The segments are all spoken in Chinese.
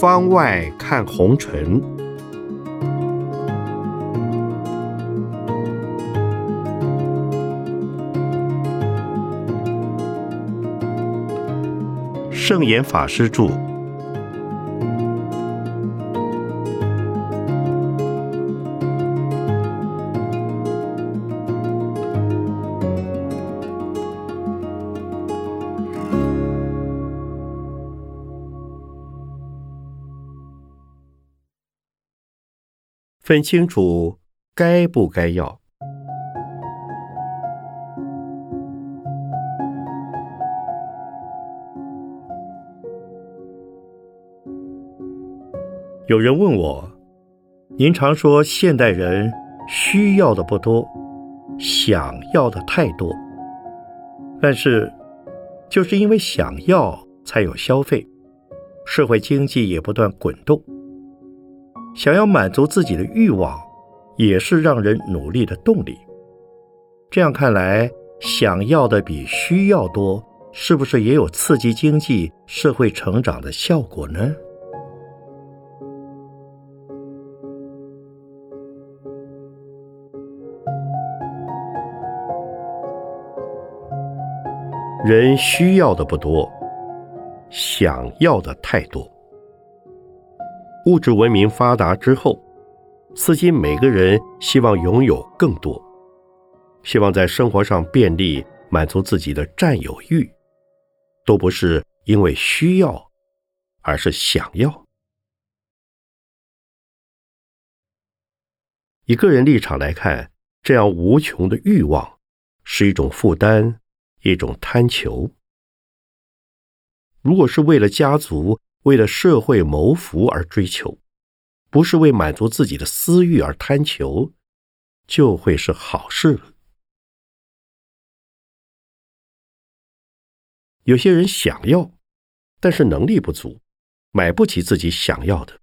方外看红尘，圣严法师著。分清楚该不该要。有人问我：“您常说现代人需要的不多，想要的太多。但是，就是因为想要，才有消费，社会经济也不断滚动。”想要满足自己的欲望，也是让人努力的动力。这样看来，想要的比需要多，是不是也有刺激经济社会成长的效果呢？人需要的不多，想要的太多。物质文明发达之后，似今每个人希望拥有更多，希望在生活上便利，满足自己的占有欲，都不是因为需要，而是想要。以个人立场来看，这样无穷的欲望是一种负担，一种贪求。如果是为了家族，为了社会谋福而追求，不是为满足自己的私欲而贪求，就会是好事了。有些人想要，但是能力不足，买不起自己想要的，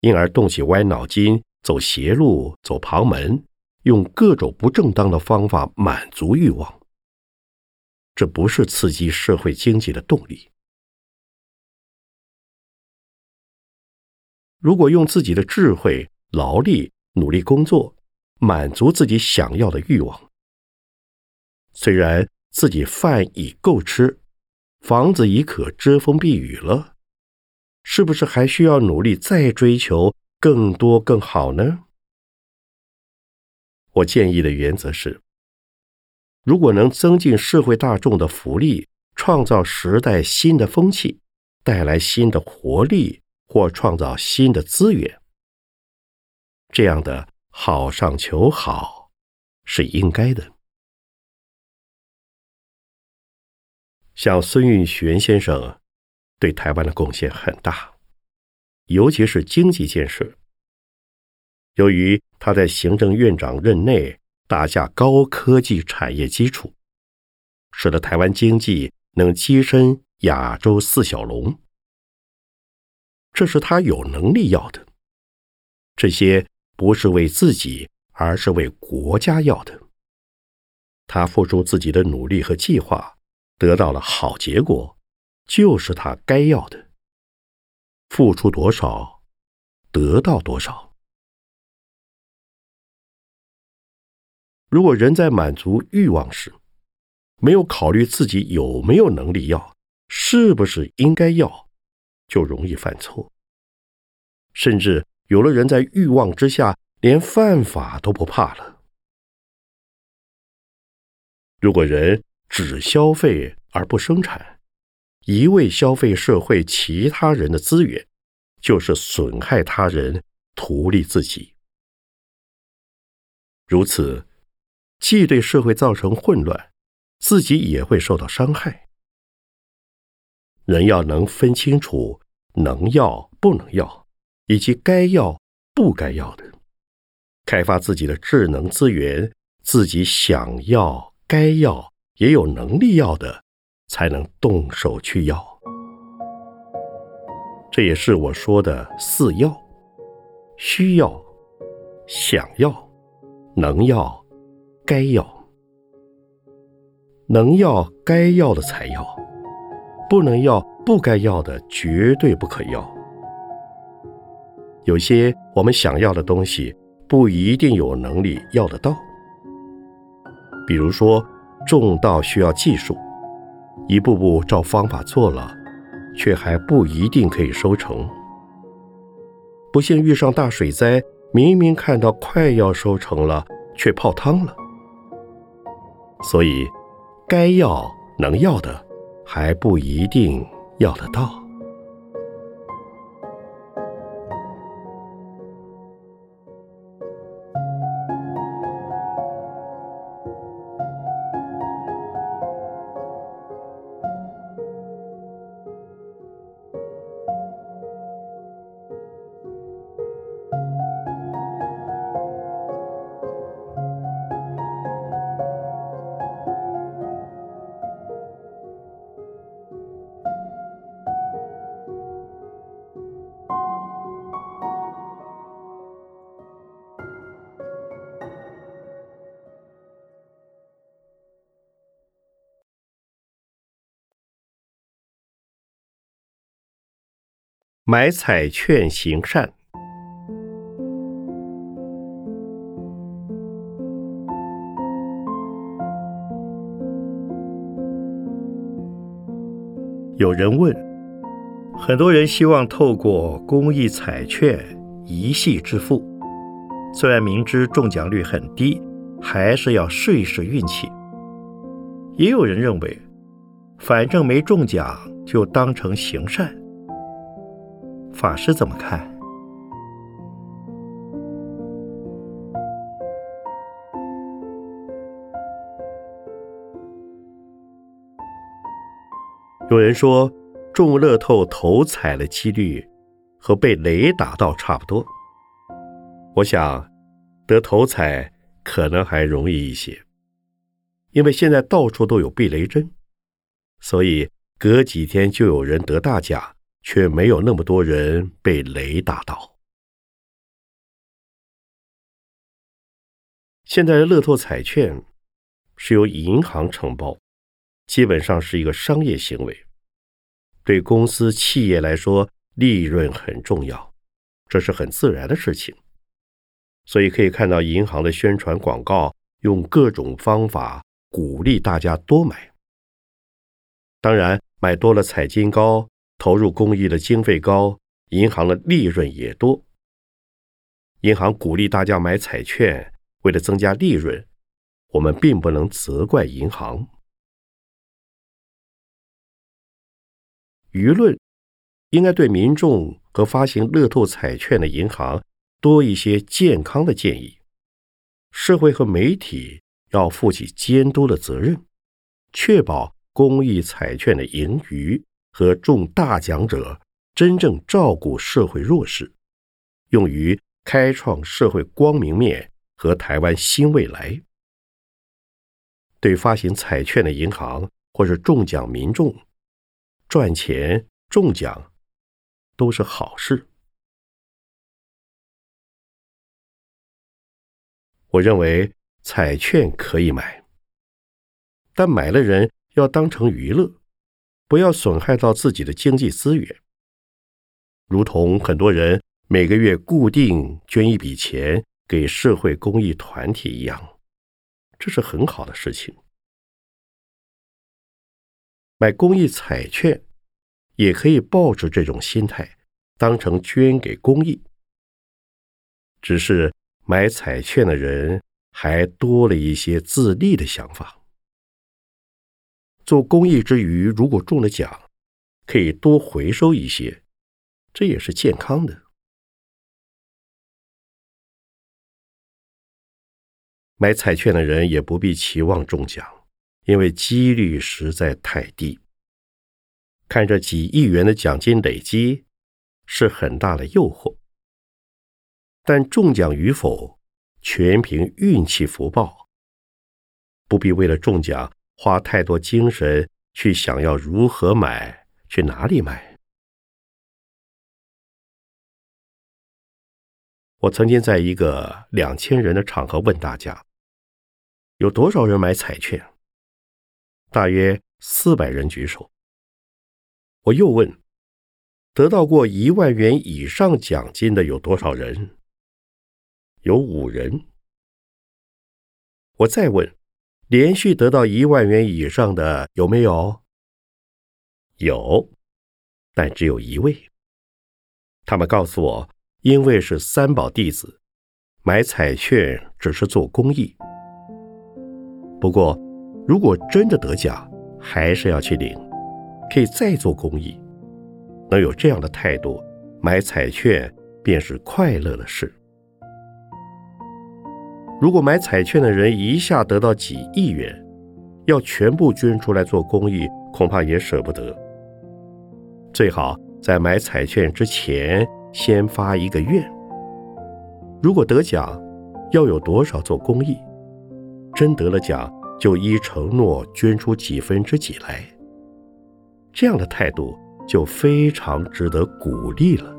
因而动起歪脑筋，走邪路，走旁门，用各种不正当的方法满足欲望。这不是刺激社会经济的动力。如果用自己的智慧、劳力、努力工作，满足自己想要的欲望，虽然自己饭已够吃，房子已可遮风避雨了，是不是还需要努力再追求更多更好呢？我建议的原则是：如果能增进社会大众的福利，创造时代新的风气，带来新的活力。或创造新的资源，这样的好上求好是应该的。像孙运璇先生对台湾的贡献很大，尤其是经济建设。由于他在行政院长任内打下高科技产业基础，使得台湾经济能跻身亚洲四小龙。这是他有能力要的，这些不是为自己，而是为国家要的。他付出自己的努力和计划，得到了好结果，就是他该要的。付出多少，得到多少。如果人在满足欲望时，没有考虑自己有没有能力要，是不是应该要？就容易犯错，甚至有了人在欲望之下连犯法都不怕了。如果人只消费而不生产，一味消费社会其他人的资源，就是损害他人，图利自己。如此，既对社会造成混乱，自己也会受到伤害。人要能分清楚。能要不能要，以及该要不该要的，开发自己的智能资源，自己想要、该要、也有能力要的，才能动手去要。这也是我说的四要：需要、想要、能要、该要，能要该要的才要，不能要不该要的绝对不可要。有些我们想要的东西，不一定有能力要得到。比如说，种稻需要技术，一步步照方法做了，却还不一定可以收成。不幸遇上大水灾，明明看到快要收成了，却泡汤了。所以，该要能要的，还不一定要得到。买彩券行善。有人问：很多人希望透过公益彩券一系致富，虽然明知中奖率很低，还是要试一试运气。也有人认为，反正没中奖，就当成行善。法师怎么看？有人说中乐透头彩的几率和被雷打到差不多。我想得头彩可能还容易一些，因为现在到处都有避雷针，所以隔几天就有人得大奖。却没有那么多人被雷打到。现在的乐透彩券是由银行承包，基本上是一个商业行为。对公司企业来说，利润很重要，这是很自然的事情。所以可以看到银行的宣传广告，用各种方法鼓励大家多买。当然，买多了彩金高。投入公益的经费高，银行的利润也多。银行鼓励大家买彩券，为了增加利润，我们并不能责怪银行。舆论应该对民众和发行乐透彩券的银行多一些健康的建议。社会和媒体要负起监督的责任，确保公益彩券的盈余。和中大奖者真正照顾社会弱势，用于开创社会光明面和台湾新未来。对发行彩券的银行或是中奖民众，赚钱中奖都是好事。我认为彩券可以买，但买了人要当成娱乐。不要损害到自己的经济资源，如同很多人每个月固定捐一笔钱给社会公益团体一样，这是很好的事情。买公益彩券也可以抱着这种心态，当成捐给公益。只是买彩券的人还多了一些自利的想法。做公益之余，如果中了奖，可以多回收一些，这也是健康的。买彩券的人也不必期望中奖，因为几率实在太低。看着几亿元的奖金累积，是很大的诱惑。但中奖与否，全凭运气福报，不必为了中奖。花太多精神去想要如何买，去哪里买？我曾经在一个两千人的场合问大家：有多少人买彩券？大约四百人举手。我又问，得到过一万元以上奖金的有多少人？有五人。我再问，连续得到一万元以上的有没有？有，但只有一位。他们告诉我，因为是三宝弟子，买彩券只是做公益。不过，如果真的得奖，还是要去领，可以再做公益。能有这样的态度，买彩券便是快乐的事。如果买彩券的人一下得到几亿元，要全部捐出来做公益，恐怕也舍不得。最好在买彩券之前先发一个愿：如果得奖，要有多少做公益；真得了奖，就依承诺捐出几分之几来。这样的态度就非常值得鼓励了。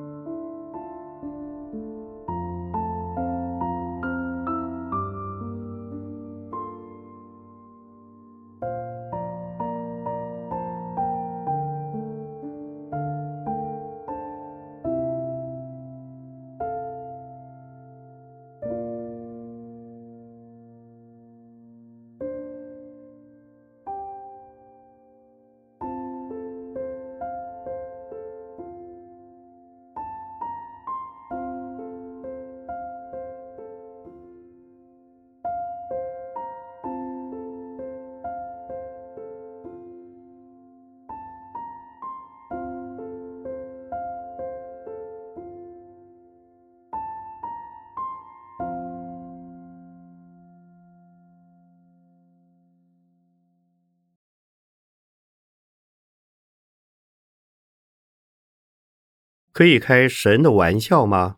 可以开神的玩笑吗？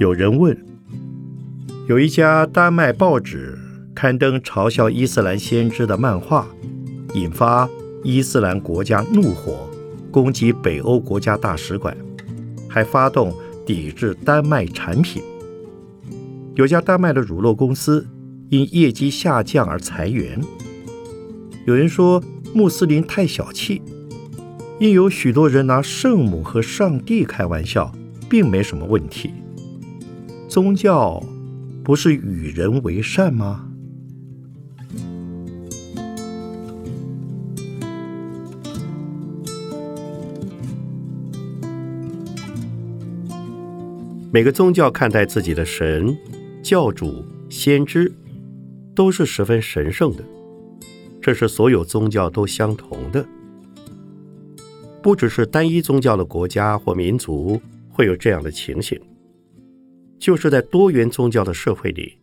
有人问：有一家丹麦报纸刊登嘲笑伊斯兰先知的漫画，引发伊斯兰国家怒火，攻击北欧国家大使馆，还发动抵制丹麦产品。有家丹麦的乳酪公司因业绩下降而裁员。有人说穆斯林太小气，因有许多人拿圣母和上帝开玩笑，并没什么问题。宗教不是与人为善吗？每个宗教看待自己的神。教主、先知都是十分神圣的，这是所有宗教都相同的。不只是单一宗教的国家或民族会有这样的情形，就是在多元宗教的社会里，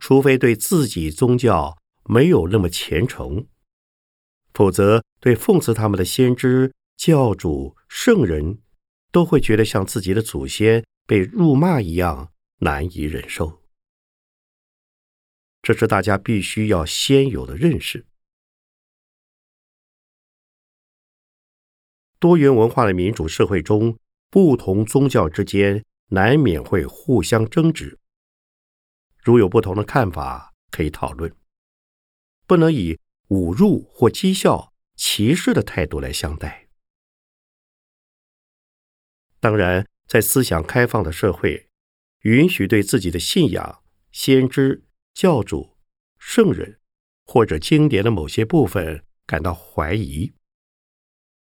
除非对自己宗教没有那么虔诚，否则对奉祀他们的先知、教主、圣人，都会觉得像自己的祖先被辱骂一样难以忍受。这是大家必须要先有的认识。多元文化的民主社会中，不同宗教之间难免会互相争执。如有不同的看法，可以讨论，不能以侮辱或讥笑、歧视的态度来相待。当然，在思想开放的社会，允许对自己的信仰、先知。教主、圣人或者经典的某些部分感到怀疑，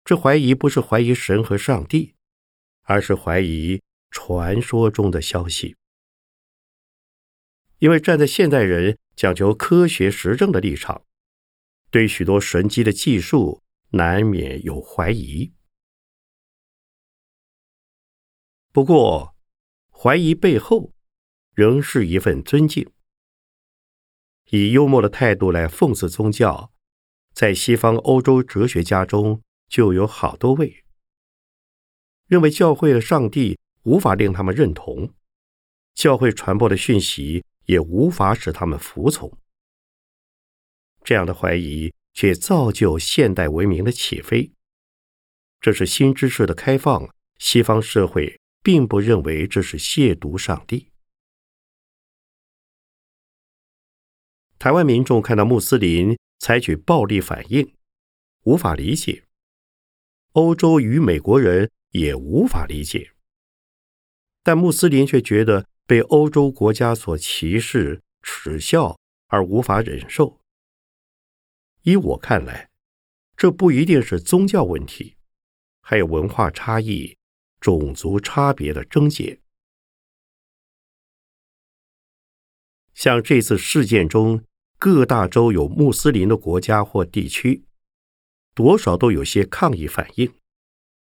这怀疑不是怀疑神和上帝，而是怀疑传说中的消息。因为站在现代人讲究科学实证的立场，对许多神迹的技术难免有怀疑。不过，怀疑背后仍是一份尊敬。以幽默的态度来讽刺宗教，在西方欧洲哲学家中就有好多位，认为教会的上帝无法令他们认同，教会传播的讯息也无法使他们服从。这样的怀疑却造就现代文明的起飞。这是新知识的开放，西方社会并不认为这是亵渎上帝。台湾民众看到穆斯林采取暴力反应，无法理解；欧洲与美国人也无法理解。但穆斯林却觉得被欧洲国家所歧视、耻笑而无法忍受。依我看来，这不一定是宗教问题，还有文化差异、种族差别的症结。像这次事件中，各大洲有穆斯林的国家或地区，多少都有些抗议反应，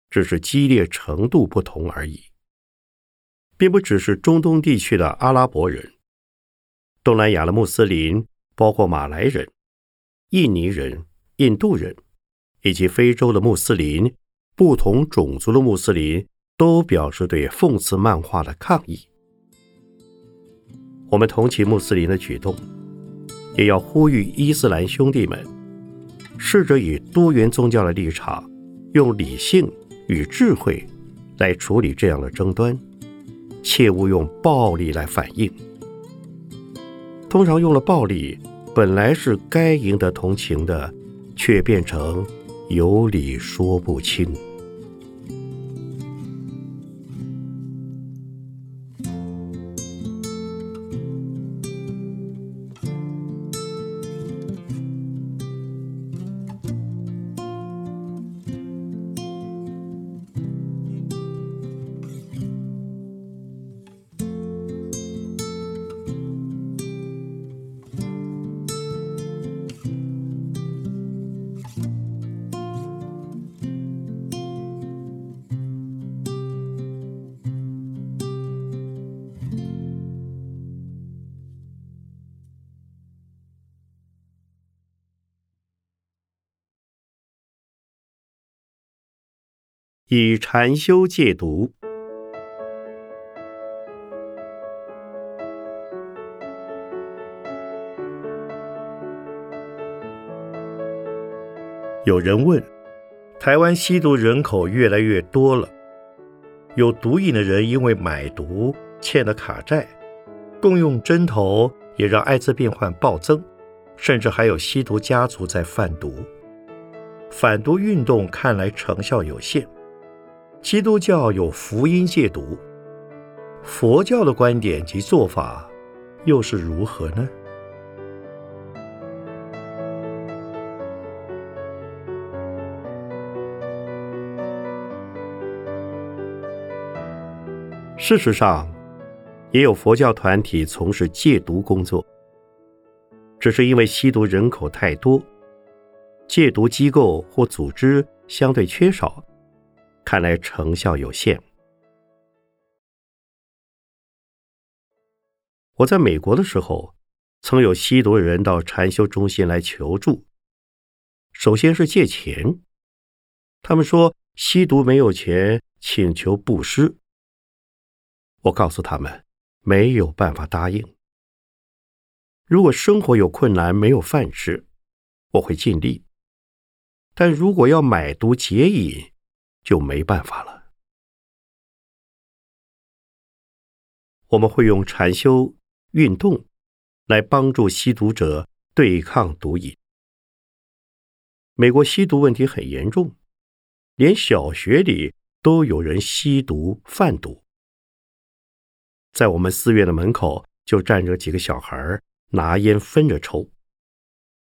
只是激烈程度不同而已。并不只是中东地区的阿拉伯人，东南亚的穆斯林，包括马来人、印尼人、印度人，以及非洲的穆斯林，不同种族的穆斯林都表示对讽刺漫画的抗议。我们同情穆斯林的举动，也要呼吁伊斯兰兄弟们，试着以多元宗教的立场，用理性与智慧来处理这样的争端。切勿用暴力来反应。通常用了暴力，本来是该赢得同情的，却变成有理说不清。以禅修戒毒。有人问：台湾吸毒人口越来越多了，有毒瘾的人因为买毒欠了卡债，共用针头也让艾滋病患暴增，甚至还有吸毒家族在贩毒。反毒运动看来成效有限。基督教有福音戒毒，佛教的观点及做法又是如何呢？事实上，也有佛教团体从事戒毒工作，只是因为吸毒人口太多，戒毒机构或组织相对缺少。看来成效有限。我在美国的时候，曾有吸毒人到禅修中心来求助。首先是借钱，他们说吸毒没有钱，请求布施。我告诉他们没有办法答应。如果生活有困难，没有饭吃，我会尽力；但如果要买毒解瘾，就没办法了。我们会用禅修运动来帮助吸毒者对抗毒瘾。美国吸毒问题很严重，连小学里都有人吸毒贩毒。在我们寺院的门口就站着几个小孩，拿烟分着抽，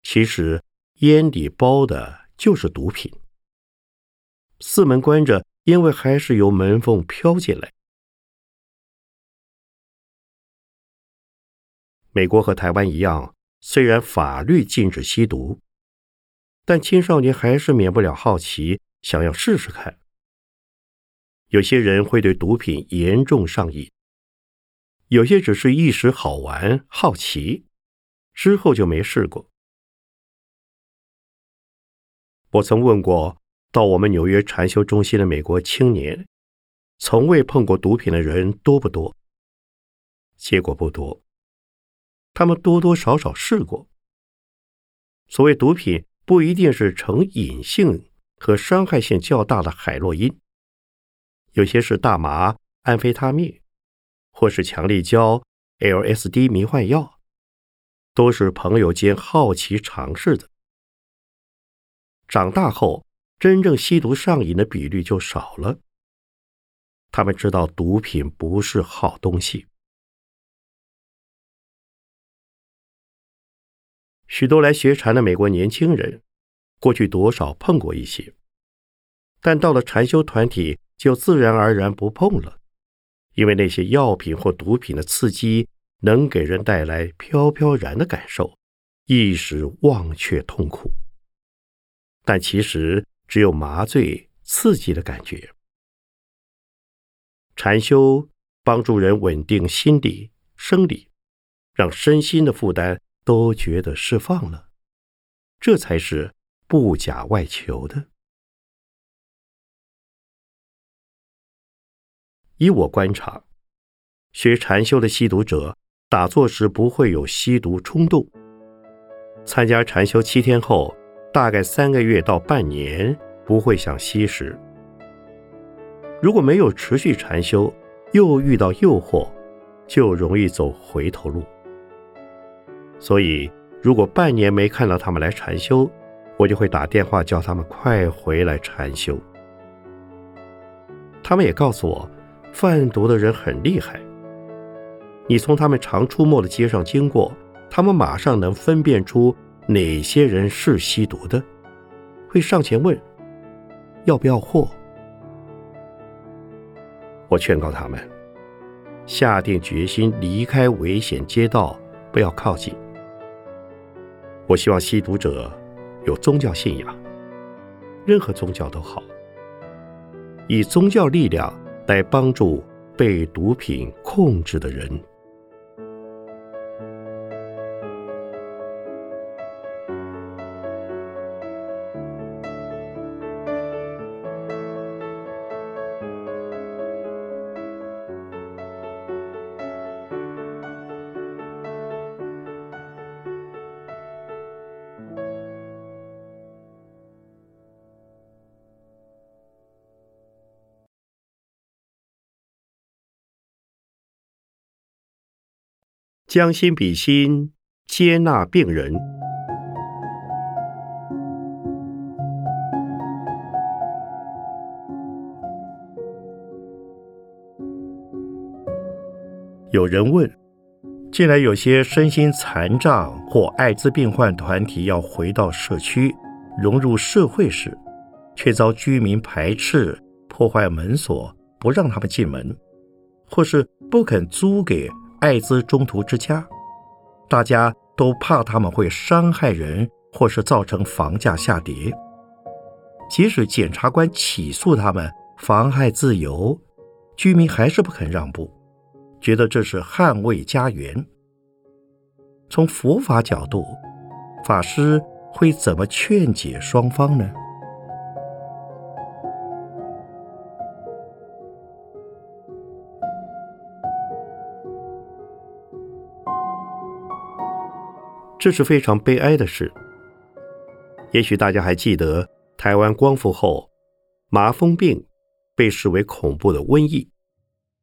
其实烟里包的就是毒品。四门关着，因为还是由门缝飘进来。美国和台湾一样，虽然法律禁止吸毒，但青少年还是免不了好奇，想要试试看。有些人会对毒品严重上瘾，有些只是一时好玩、好奇，之后就没试过。我曾问过。到我们纽约禅修中心的美国青年，从未碰过毒品的人多不多？结果不多。他们多多少少试过。所谓毒品，不一定是成瘾性和伤害性较大的海洛因，有些是大麻、安非他命，或是强力胶、LSD 迷幻药，都是朋友间好奇尝试的。长大后，真正吸毒上瘾的比率就少了。他们知道毒品不是好东西。许多来学禅的美国年轻人，过去多少碰过一些，但到了禅修团体就自然而然不碰了，因为那些药品或毒品的刺激能给人带来飘飘然的感受，一时忘却痛苦。但其实只有麻醉刺激的感觉。禅修帮助人稳定心理、生理，让身心的负担都觉得释放了，这才是不假外求的。以我观察，学禅修的吸毒者打坐时不会有吸毒冲动，参加禅修七天后。大概三个月到半年不会想吸食。如果没有持续禅修，又遇到诱惑，就容易走回头路。所以，如果半年没看到他们来禅修，我就会打电话叫他们快回来禅修。他们也告诉我，贩毒的人很厉害。你从他们常出没的街上经过，他们马上能分辨出。哪些人是吸毒的，会上前问要不要货？我劝告他们下定决心离开危险街道，不要靠近。我希望吸毒者有宗教信仰，任何宗教都好，以宗教力量来帮助被毒品控制的人。将心比心，接纳病人。有人问：近来有些身心残障或艾滋病患团体要回到社区融入社会时，却遭居民排斥、破坏门锁，不让他们进门，或是不肯租给？艾滋中途之家，大家都怕他们会伤害人，或是造成房价下跌。即使检察官起诉他们妨害自由，居民还是不肯让步，觉得这是捍卫家园。从佛法角度，法师会怎么劝解双方呢？这是非常悲哀的事。也许大家还记得，台湾光复后，麻风病被视为恐怖的瘟疫，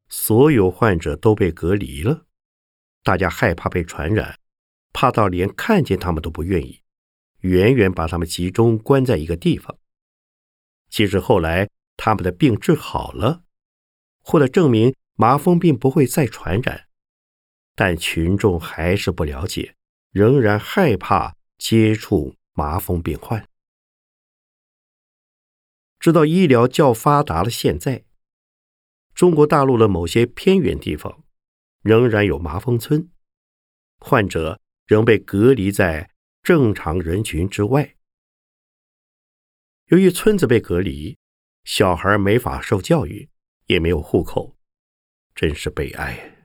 所有患者都被隔离了。大家害怕被传染，怕到连看见他们都不愿意，远远把他们集中关在一个地方。其实后来他们的病治好了，或者证明麻风病不会再传染，但群众还是不了解。仍然害怕接触麻风病患，直到医疗较发达的现在，中国大陆的某些偏远地方仍然有麻风村，患者仍被隔离在正常人群之外。由于村子被隔离，小孩没法受教育，也没有户口，真是悲哀。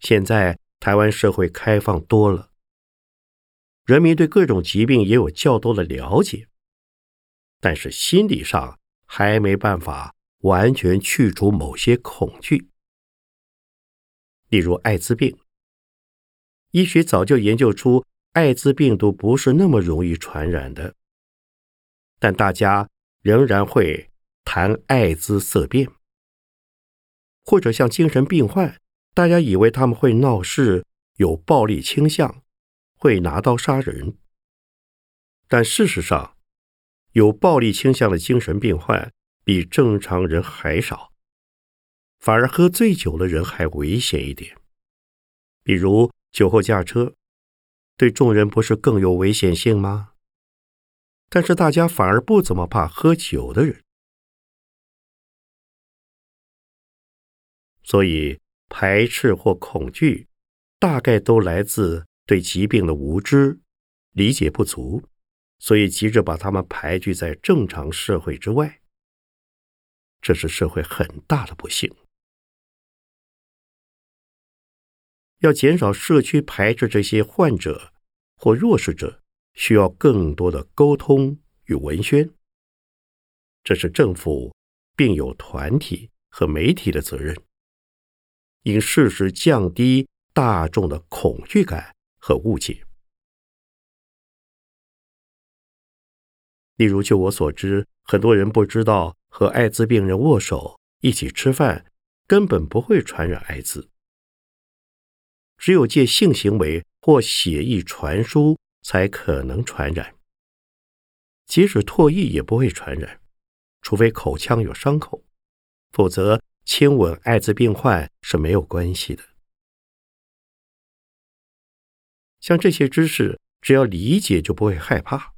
现在台湾社会开放多了，人民对各种疾病也有较多的了解，但是心理上还没办法完全去除某些恐惧。例如艾滋病，医学早就研究出艾滋病毒不是那么容易传染的，但大家仍然会谈艾滋色变，或者像精神病患，大家以为他们会闹事、有暴力倾向、会拿刀杀人，但事实上，有暴力倾向的精神病患比正常人还少，反而喝醉酒的人还危险一点。比如酒后驾车，对众人不是更有危险性吗？但是大家反而不怎么怕喝酒的人，所以排斥或恐惧，大概都来自对疾病的无知、理解不足，所以急着把他们排拒在正常社会之外。这是社会很大的不幸。要减少社区排斥这些患者或弱势者，需要更多的沟通与文宣。这是政府、病友团体和媒体的责任，应适时降低大众的恐惧感和误解。例如，就我所知，很多人不知道和艾滋病人握手、一起吃饭，根本不会传染艾滋。只有借性行为或血液传输才可能传染，即使唾液也不会传染，除非口腔有伤口，否则亲吻艾滋病患是没有关系的。像这些知识，只要理解就不会害怕，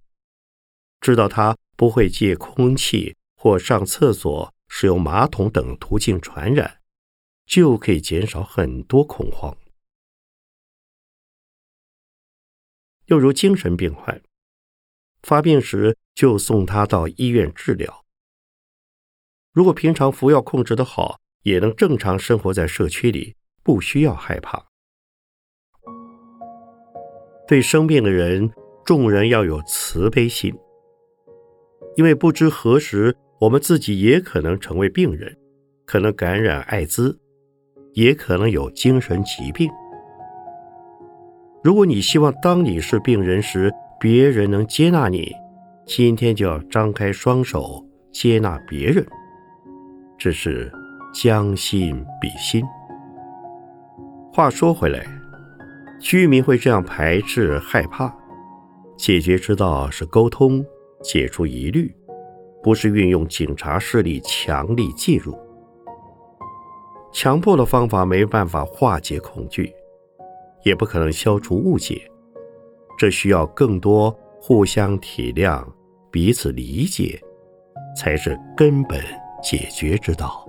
知道它不会借空气或上厕所、使用马桶等途径传染，就可以减少很多恐慌。又如精神病患发病时，就送他到医院治疗。如果平常服药控制的好，也能正常生活在社区里，不需要害怕。对生病的人，众人要有慈悲心，因为不知何时我们自己也可能成为病人，可能感染艾滋，也可能有精神疾病。如果你希望当你是病人时，别人能接纳你，今天就要张开双手接纳别人。这是将心比心。话说回来，居民会这样排斥害怕，解决之道是沟通，解除疑虑，不是运用警察势力强力介入。强迫的方法没办法化解恐惧。也不可能消除误解，这需要更多互相体谅、彼此理解，才是根本解决之道。